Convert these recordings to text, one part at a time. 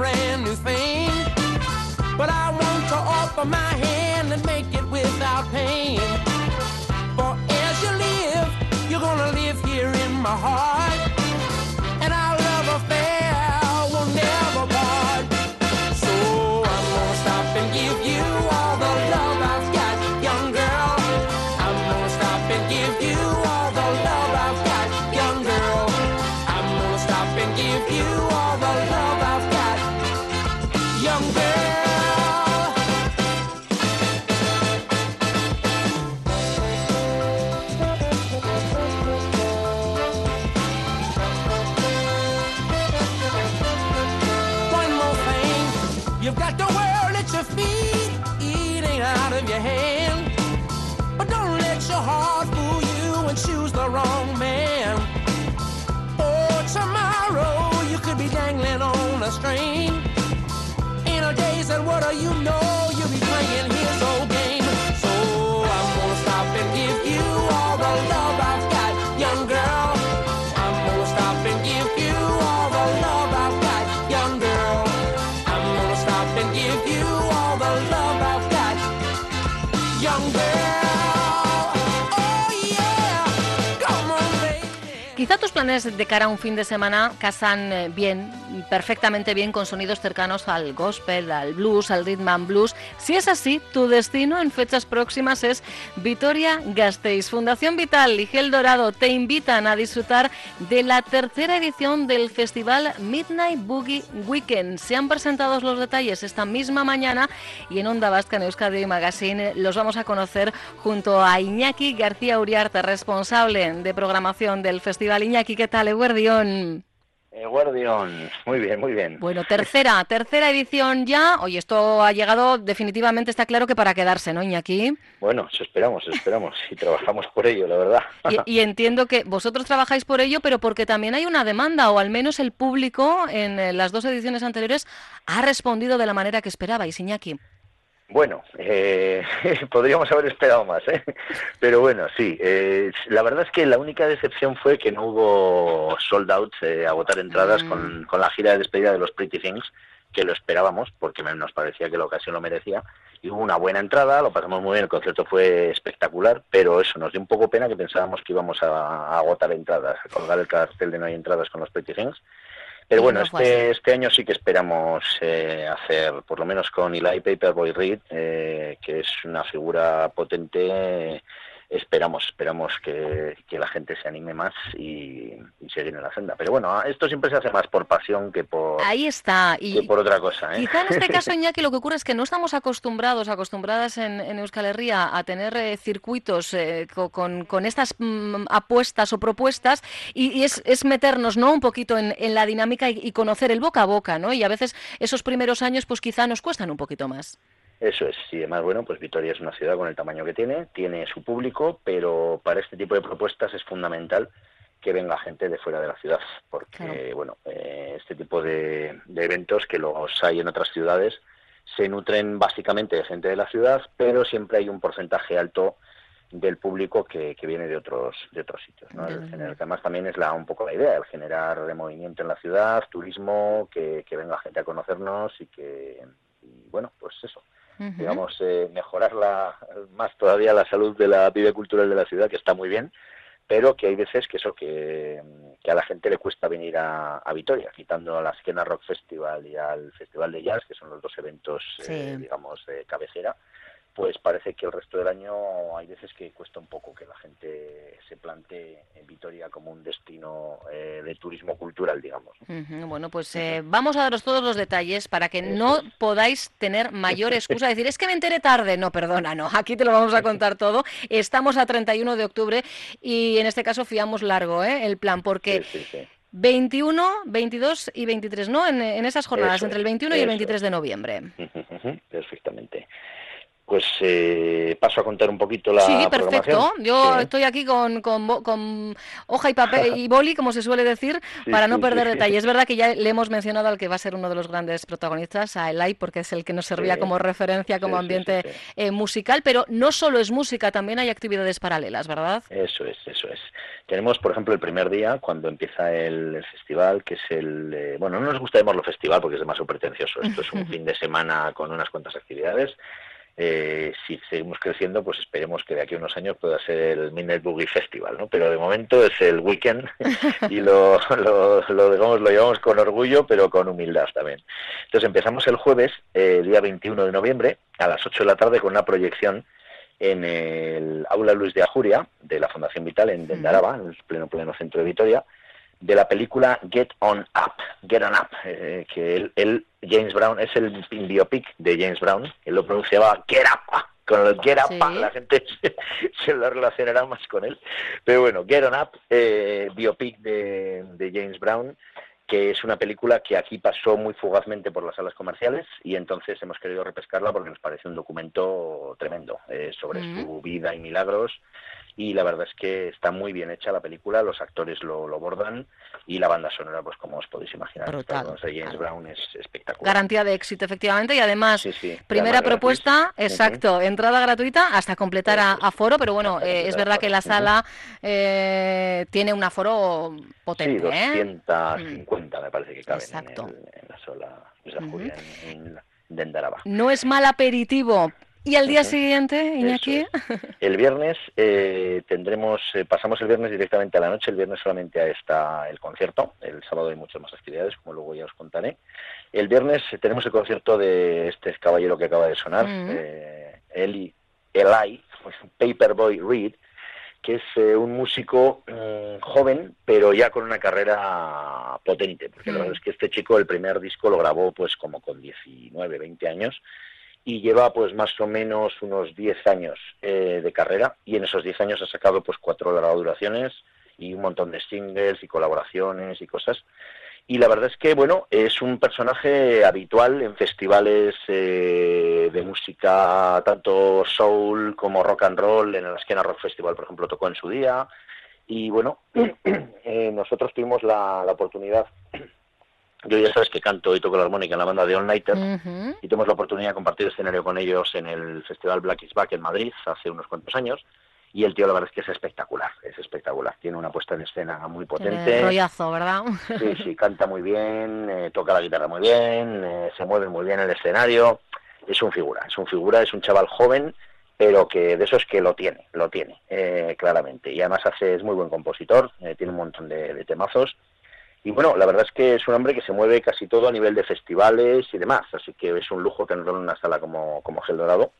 brand new thing, but I want to offer my hand and make it without pain. For as you live, you're gonna live here in my heart. You've got the world at your feet, eating out of your hand. But don't let your heart fool you and choose the wrong man. For tomorrow, you could be dangling on a string. In a days and what do you know, Quizá tus planes de cara a un fin de semana casan eh, bien, perfectamente bien con sonidos cercanos al gospel, al blues, al rhythm and blues. Si es así, tu destino en fechas próximas es Vitoria Gasteiz. Fundación Vital y Gel Dorado te invitan a disfrutar de la tercera edición del festival Midnight Boogie Weekend. Se han presentado los detalles esta misma mañana y en Onda Vasca en Euskadi Magazine los vamos a conocer junto a Iñaki García Uriarte, responsable de programación del festival. Iñaki, ¿qué tal? Eguerdión. Guardión, muy bien, muy bien. Bueno, tercera, tercera edición ya. Oye, esto ha llegado definitivamente, está claro que para quedarse, ¿no, Iñaki? Bueno, eso esperamos, eso esperamos y trabajamos por ello, la verdad. Y, y entiendo que vosotros trabajáis por ello, pero porque también hay una demanda, o al menos el público en eh, las dos ediciones anteriores ha respondido de la manera que esperabais, Iñaki. Bueno, eh, podríamos haber esperado más, ¿eh? Pero bueno, sí. eh, la verdad es que la única decepción fue que no hubo sold out, eh, agotar entradas Mm. con, con la gira de despedida de los Pretty Things, que lo esperábamos, porque nos parecía que la ocasión lo merecía. Y hubo una buena entrada, lo pasamos muy bien, el concierto fue espectacular, pero eso nos dio un poco pena que pensábamos que íbamos a, a agotar entradas, a colgar el cartel de no hay entradas con los Pretty Things. Pero Y bueno, no este, este año sí que esperamos eh, hacer, por lo menos con Eli Paperboy Reed, eh, que es una figura potente. Esperamos, esperamos que, que la gente se anime más y, y seguir en la senda. Pero bueno, esto siempre se hace más por pasión que por, Ahí está. que Y por otra cosa. ¿eh? quizá en este caso, Iñaki, lo que ocurre es que no estamos acostumbrados, acostumbradas en, en Euskal Herria a tener eh, circuitos eh, co- con, con estas mm, apuestas o propuestas y, y es, es meternos ¿no? un poquito en, en la dinámica y, y conocer el boca a boca, ¿no? Y a veces esos primeros años pues quizá nos cuestan un poquito más. Eso es, y además, bueno, pues Vitoria es una ciudad con el tamaño que tiene, tiene su público, pero para este tipo de propuestas es fundamental que venga gente de fuera de la ciudad, porque, Claro. bueno, eh, este tipo de, de eventos que los hay en otras ciudades se nutren básicamente de gente de la ciudad, pero siempre hay un porcentaje alto del público que, que viene de otros de otros sitios, ¿no? El que además también es la un poco la idea, el generar movimiento en la ciudad, turismo, que, que venga gente a conocernos y que, y bueno, pues eso, digamos, eh, mejorar la, más todavía la salud de la vida cultural de la ciudad, que está muy bien, pero que hay veces que eso, que, a la gente le cuesta venir a, a, Vitoria, quitando a la Esquena Rock Festival y al Festival de Jazz, que son los dos eventos, eh, digamos, de cabecera, pues parece que el resto del año hay veces que cuesta un poco que la gente se plantee en Vitoria como un destino eh, de turismo cultural, digamos. Bueno, pues eh, vamos a daros todos los detalles para que no podáis tener mayor excusa de decir, es que me enteré tarde. No, perdona, no, aquí te lo vamos a contar todo. Estamos a 31 de octubre y en este caso fiamos largo ¿eh? el plan, porque... 21, 22 y 23, ¿no? En, esas jornadas, entre el 21 y el 23 de noviembre. Perfectamente pues eh, paso a contar un poquito la Sí, perfecto. Yo estoy aquí con, con, hoja y papel y boli, como se suele decir, para no perder detalle. Es verdad que ya le hemos mencionado al que va a ser uno de los grandes protagonistas, a Elai, porque es el que nos servía como referencia, como ambiente eh, musical, pero no solo es música, también hay actividades paralelas, ¿verdad? Eso es, eso es. Tenemos, por ejemplo, el primer día, cuando empieza el, festival, que es el... Eh, bueno, no nos gusta llamarlo festival porque es demasiado pretencioso. Esto es un fin de semana con unas cuantas actividades eh, si seguimos creciendo, pues esperemos que de aquí a unos años pueda ser el Midnight Boogie Festival, ¿no? Pero de momento es el weekend y lo, lo, lo, digamos, lo llevamos con orgullo, pero con humildad también. Entonces empezamos el jueves, eh, día 21 de noviembre, a las 8 de la tarde con una proyección en el Aula Luis de Ajuria, de la Fundación Vital, en Dendaraba, en el pleno pleno centro de Vitoria, de la película Get On Up, Get On Up, eh, que él, James Brown, es el biopic de James Brown, él lo pronunciaba Get Up, con el Get Up, la gente se, lo relacionará más con él, pero bueno, Get On Up, eh, biopic de, de James Brown, que es una película que aquí pasó muy fugazmente por las salas comerciales y entonces hemos querido repescarla porque nos parece un documento tremendo eh, sobre su vida y milagros y la verdad es que está muy bien hecha la película, los actores lo, lo bordan y la banda sonora, pues como os podéis imaginar, Brutal. James Brown es espectacular. Garantía de éxito, efectivamente, y además, primera propuesta, exacto, entrada gratuita hasta completar a, aforo, pero bueno, eh, es verdad que la sala eh, tiene un aforo potente. Sí, 250 ¿eh? me parece que caben en, la sola de No es mal aperitivo ¿Y al día siguiente, Iñaki? El viernes eh, tendremos, eh, pasamos el viernes directamente a la noche, el viernes solamente está el concierto, el sábado hay muchas más actividades, como luego ya os contaré. El viernes tenemos el concierto de este caballero que acaba de sonar, eh, Eli, Eli, pues, Paperboy Reed, que es un músico mm, joven, pero ya con una carrera potente, porque la verdad es que este chico el primer disco lo grabó pues como con 19, 20 años, y lleva pues más o menos unos 10 años eh, de carrera y en esos 10 años ha sacado pues cuatro duraciones y un montón de singles y colaboraciones y cosas. Y la verdad es que, bueno, es un personaje habitual en festivales eh, de música, tanto soul como rock and roll. En el Esquena Rock Festival, por ejemplo, tocó en su día. Y bueno, eh, nosotros tuvimos la, la oportunidad yo ya sabes que canto y toco la armónica en la banda de All Nighter y tuvimos la oportunidad de compartir escenario con ellos en el Festival Black is Back en Madrid hace unos cuantos años. Y el tío, la verdad es que es espectacular, es espectacular. Tiene una puesta en escena muy potente. rollazo, ¿verdad? Sí, sí, canta muy bien, eh, toca la guitarra muy bien, eh, se mueve muy bien en el escenario. Es un figura, es un figura, es un chaval joven, pero que de eso es que lo tiene, lo tiene, eh, claramente. Y además hace, es muy buen compositor, tiene un montón de temazos y bueno, la verdad es que es un hombre que se mueve casi todo a nivel de festivales y demás, así que es un lujo tenerlo en una sala como, como Gel Dorado.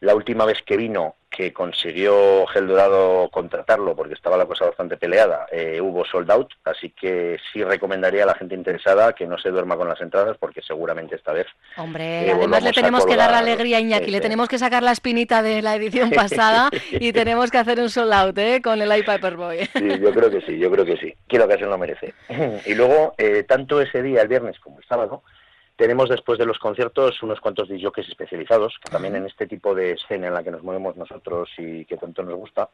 La última vez que vino, que consiguió Gel Dorado contratarlo, porque estaba la cosa bastante peleada, eh, hubo sold out, así que sí recomendaría a la gente interesada que no se duerma con las entradas, porque seguramente esta vez... Hombre, eh, además le tenemos que dar la alegría a Iñaki, le tenemos que sacar la espinita de la edición pasada y tenemos que hacer un sold out ¿eh? con el iPaperboy. Sí, yo creo que sí, yo creo que sí, quiero que se lo merece. Y luego, eh, tanto ese día, el viernes, como el sábado, tenemos después de los conciertos unos cuantos DJs especializados, que también en este tipo de escena en la que nos movemos nosotros y que tanto nos gusta,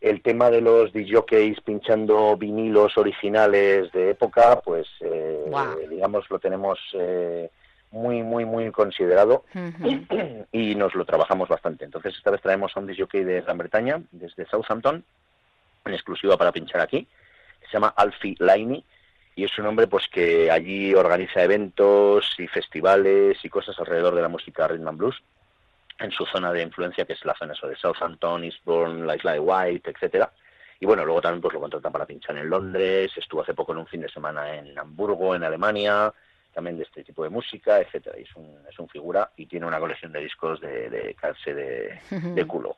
el tema de los DJs pinchando vinilos originales de época, pues eh, digamos lo tenemos eh, muy, muy, muy considerado y nos lo trabajamos bastante. Entonces esta vez traemos a un DJ de Gran Bretaña, desde Southampton, en exclusiva para pinchar aquí, se llama Alfie Liney y es un hombre pues que allí organiza eventos y festivales y cosas alrededor de la música rhythm and blues en su zona de influencia, que es la zona de Southampton, Eastbourne, la isla de White, etcétera. Y bueno, luego también pues lo contratan para pinchar en Londres, estuvo hace poco en un fin de semana en Hamburgo, en Alemania, también de este tipo de música, etcétera. Y es un, es un figura y tiene una colección de discos de, de de, culo.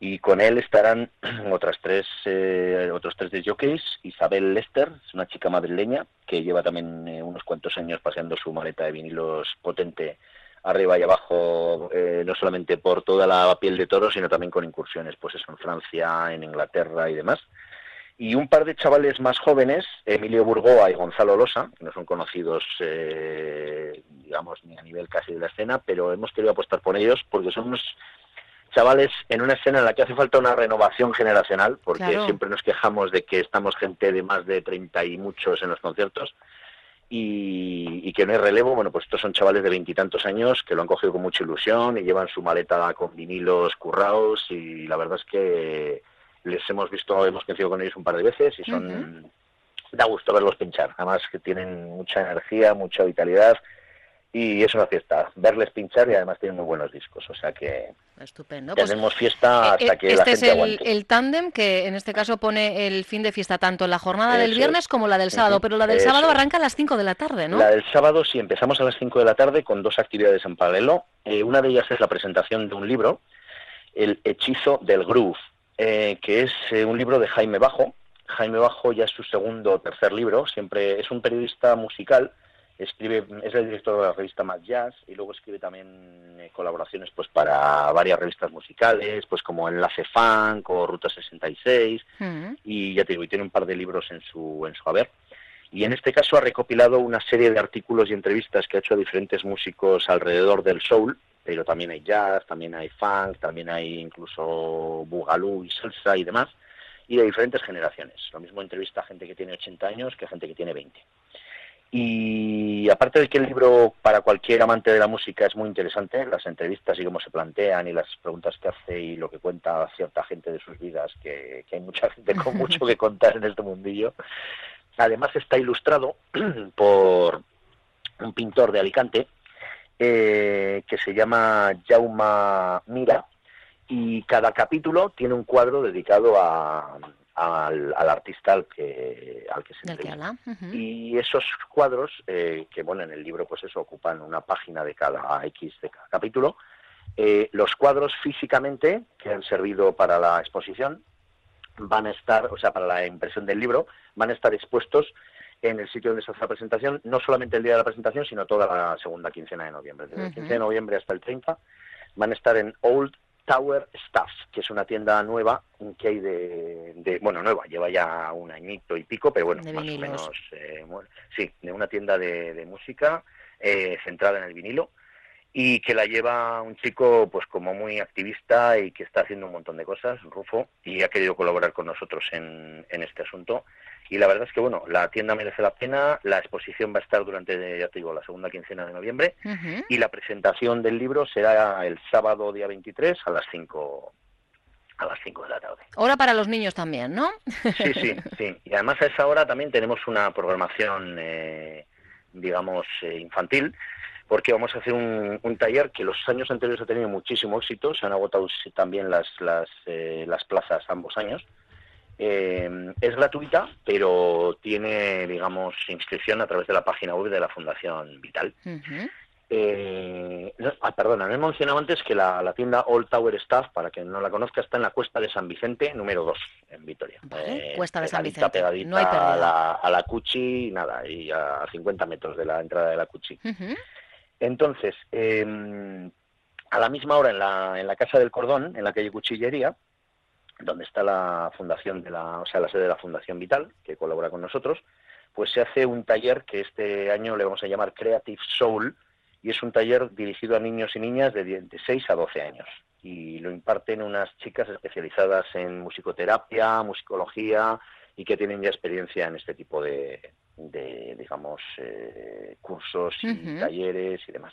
Y con él estarán otras tres, eh, otros tres de jockeys. Isabel Lester, es una chica madrileña que lleva también eh, unos cuantos años paseando su maleta de vinilos potente arriba y abajo, eh, no solamente por toda la piel de toro, sino también con incursiones, pues eso, en Francia, en Inglaterra y demás y un par de chavales más jóvenes, Emilio Burgoa y Gonzalo Losa, que no son conocidos, eh, digamos, ni a nivel casi de la escena, pero hemos querido apostar por ellos porque son unos chavales en una escena en la que hace falta una renovación generacional, porque siempre nos quejamos de que estamos gente de más de 30 y muchos en los conciertos. Y, y que no hay relevo, bueno, pues estos son chavales de veintitantos años que lo han cogido con mucha ilusión y llevan su maleta con vinilos currados y la verdad es que les hemos visto, hemos coincidido con ellos un par de veces y son, da gusto verlos pinchar, además que tienen mucha energía, mucha vitalidad y es una fiesta, verles pinchar y además tienen muy buenos discos, o sea que Estupendo. Pues, tenemos fiesta hasta eh, que este la gente es el, aguante. el tándem que en este caso pone el fin de fiesta tanto en la jornada del viernes como la del sábado, pero la del sábado arranca a las 5 de la tarde, ¿no? La del sábado sí, empezamos a las 5 de la tarde con dos actividades en paralelo. Eh, una de ellas es la presentación de un libro, El hechizo del groove, eh, que es eh, un libro de Jaime Bajo. Jaime Bajo ya es su segundo o tercer libro, siempre es un periodista musical, escribe, es el director de la revista Mad Jazz y luego escribe también eh, colaboraciones pues para varias revistas musicales, pues como Enlace Funk o Ruta 66 y ya te digo, y tiene un par de libros en su en su haber. Y en este caso ha recopilado una serie de artículos y entrevistas que ha hecho a diferentes músicos alrededor del soul, pero también hay jazz, también hay funk, también hay incluso bugalú y salsa y demás, y de diferentes generaciones. Lo mismo entrevista a gente que tiene 80 años que a gente que tiene 20. Y aparte de que el libro para cualquier amante de la música es muy interesante, las entrevistas y cómo se plantean y las preguntas que hace y lo que cuenta cierta gente de sus vidas, que, que hay mucha gente con mucho que contar en este mundillo, además está ilustrado por un pintor de Alicante eh, que se llama Jauma Mira y cada capítulo tiene un cuadro dedicado a, al, artista al que, al que se entrevista. Y esos cuadros, eh, que bueno, en el libro pues eso ocupan una página de cada X de cada capítulo, eh, los cuadros físicamente que han servido para la exposición van a estar, o sea, para la impresión del libro, van a estar expuestos en el sitio donde se hace la presentación, no solamente el día de la presentación, sino toda la segunda quincena de noviembre. Desde el 15 de noviembre hasta el 30 van a estar en Old Tower Stuff, que es una tienda nueva que hay de, bueno, nueva, lleva ya un añito y pico, pero bueno, más o menos, eh, sí, de una tienda de, música eh, centrada en el vinilo y que la lleva un chico pues como muy activista y que está haciendo un montón de cosas, Rufo, y ha querido colaborar con nosotros en, en este asunto y la verdad es que, bueno, la tienda merece la pena, la exposición va a estar durante, ya te digo, la segunda quincena de noviembre y la presentación del libro será el sábado día 23 a las 5 a las 5 de la tarde. Hora para los niños también, ¿no? Sí, sí, sí. Y además a esa hora también tenemos una programación, eh, digamos, eh, infantil, porque vamos a hacer un, taller que los años anteriores ha tenido muchísimo éxito, se han agotado también las, las, eh, las plazas ambos años, eh, es gratuita, pero tiene, digamos, inscripción a través de la página web de la Fundación Vital. eh, ah, perdona, me he mencionado antes que la, tienda Old Tower Staff, para quien no la conozca, está en la Cuesta de San Vicente, número 2, en Vitoria. Eh, Cuesta de San Vicente. Pegadita no hay a, la, a la Cuchi, nada, y a 50 metros de la entrada de la Cuchi. Entonces, eh, a la misma hora en la, en la Casa del Cordón, en la calle Cuchillería, donde está la fundación de la, o sea, la sede de la Fundación Vital, que colabora con nosotros, pues se hace un taller que este año le vamos a llamar Creative Soul, y es un taller dirigido a niños y niñas de, 6 a 12 años. Y lo imparten unas chicas especializadas en musicoterapia, musicología, y que tienen ya experiencia en este tipo de, digamos, eh, cursos y talleres y demás.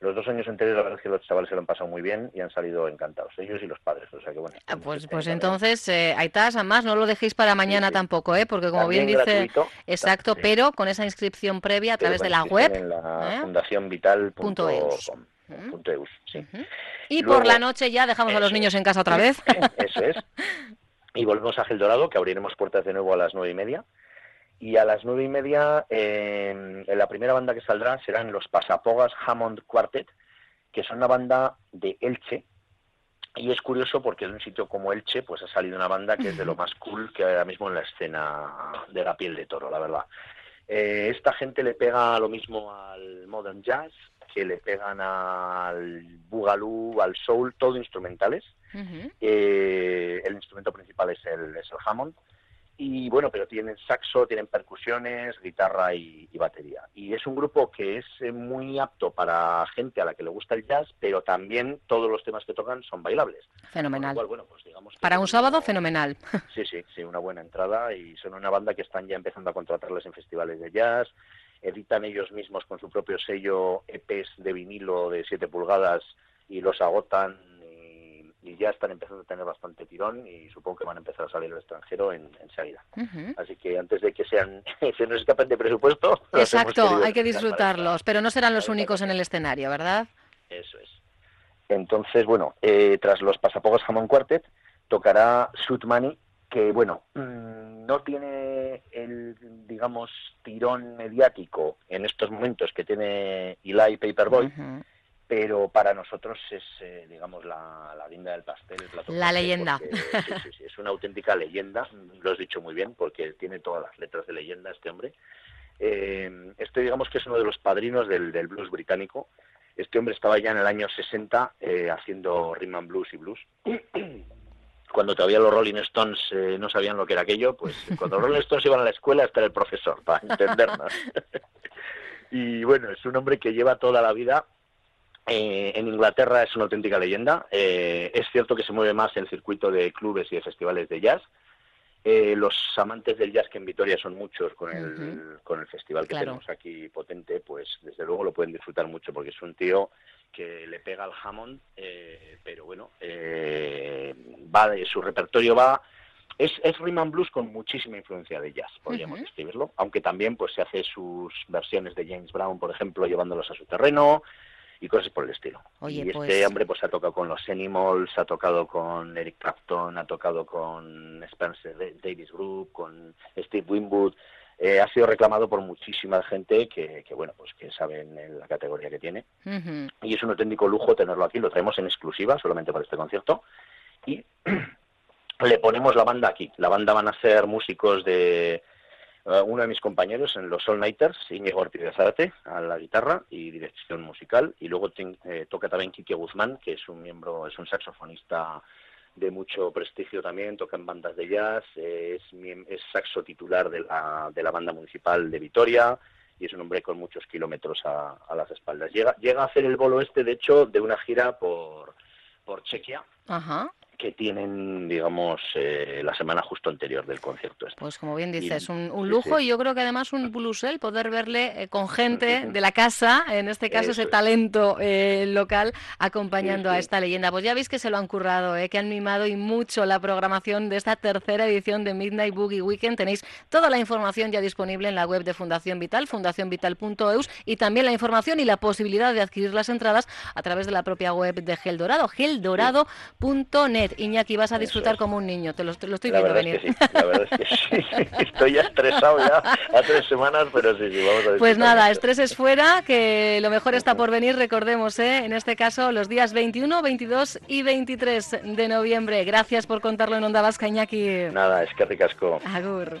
los dos años anteriores la verdad es que los chavales se lo han pasado muy bien y han salido encantados, ellos y los padres. O sea que bueno. Ah, pues, pues entonces, eh, Aitas, además no lo dejéis para mañana tampoco, ¿eh? porque como bien dice, exacto, pero con esa inscripción previa a través de la web. En la ¿eh? sí. Y por la noche ya dejamos a los niños en casa otra vez. Eso es. Y volvemos a Gel Dorado, que abriremos puertas de nuevo a las nueve y media. Y a las nueve y media, en la primera banda que saldrá serán los Pasapogas Hammond Quartet, que son una banda de Elche. Y es curioso porque en un sitio como Elche, pues ha salido una banda que es de lo más cool que hay ahora mismo en la escena de la piel de toro, la verdad. Eh, esta gente le pega lo mismo al modern jazz, que le pegan al boogaloo, al soul, todo instrumentales. Eh, el instrumento principal es el, es el Hammond y bueno, pero tienen saxo, tienen percusiones, guitarra y, batería. Y es un grupo que es eh, muy apto para gente a la que le gusta el jazz, pero también todos los temas que tocan son bailables. Fenomenal. bueno, pues digamos para un sábado, fenomenal. Sí, sí, sí, una buena entrada y son una banda que están ya empezando a contratarles en festivales de jazz, editan ellos mismos con su propio sello EPs de vinilo de 7 pulgadas y los agotan y ya están empezando a tener bastante tirón y supongo que van a empezar a salir al extranjero en, enseguida. Así que antes de que sean se nos escapen de presupuesto. Exacto, hay que disfrutarlos, pero no serán los únicos en el escenario, ¿verdad? Eso es. Entonces, bueno, eh, tras los Pasapogas Hammond Quartet tocará Suit Money, que bueno, mm, no tiene el, digamos, tirón mediático en estos momentos que tiene Eli Paperboy pero para nosotros es, eh, digamos, la, la guinda del pastel. la leyenda. sí, sí, es una auténtica leyenda, lo has dicho muy bien, porque tiene todas las letras de leyenda este hombre. Eh, este, digamos, que es uno de los padrinos del, del, blues británico. Este hombre estaba ya en el año 60 eh, haciendo rhythm and blues y blues. Cuando todavía los Rolling Stones eh, no sabían lo que era aquello, pues cuando los Rolling Stones iban a la escuela, está el profesor, para entendernos. y bueno, es un hombre que lleva toda la vida eh, en Inglaterra es una auténtica leyenda. Eh, es cierto que se mueve más en el circuito de clubes y de festivales de jazz. Eh, los amantes del jazz, que en Vitoria son muchos con el, con el festival que tenemos aquí potente, pues desde luego lo pueden disfrutar mucho porque es un tío que le pega al Hammond, pero bueno, va de, su repertorio va es, es rhythm and blues con muchísima influencia de jazz, podríamos describirlo, aunque también pues se hace sus versiones de James Brown, por ejemplo, llevándolos a su terreno, y cosas por el estilo. y este pues hombre pues ha tocado con los Animals, ha tocado con Eric Clapton, ha tocado con Spencer Davis Group, con Steve Winwood. Eh, ha sido reclamado por muchísima gente que, que, bueno pues que saben en la categoría que tiene. Y es un auténtico lujo tenerlo aquí. Lo traemos en exclusiva solamente para este concierto. Y le ponemos la banda aquí. La banda van a ser músicos de eh, uno de mis compañeros en los All Nighters, Íñigo Ortiz de Zárate, a la guitarra y dirección musical, y luego eh, toca también Quique Guzmán, que es un miembro, es un saxofonista de mucho prestigio también, toca en bandas de jazz, es, es saxo titular de la, de la banda municipal de Vitoria, y es un hombre con muchos kilómetros a, a, las espaldas. Llega, llega a hacer el bolo este, de hecho, de una gira por, por Chequia. Ajá que tienen, digamos, eh, la semana justo anterior del concierto. Este. Pues como bien dices, un, lujo y yo creo que además un plus el poder verle eh, con gente de la casa, en este caso ese talento eh, local, acompañando a esta leyenda. Pues ya veis que se lo han currado, que han mimado y mucho la programación de esta tercera edición de Midnight Boogie Weekend. Tenéis toda la información ya disponible en la web de Fundación Vital, fundacionvital.eus, y también la información y la posibilidad de adquirir las entradas a través de la propia web de Gel Dorado, geldorado.net. Iñaki, vas a disfrutar como un niño, te lo, estoy viendo venir. la verdad es que sí, estoy ya estresado ya a tres semanas, pero sí, sí, vamos a Pues nada, estrés es fuera, que lo mejor está por venir, recordemos, ¿eh? en este caso los días 21, 22 y 23 de noviembre. Gracias por contarlo en Onda Vasca, Iñaki. Nada, es que ricasco. Agur.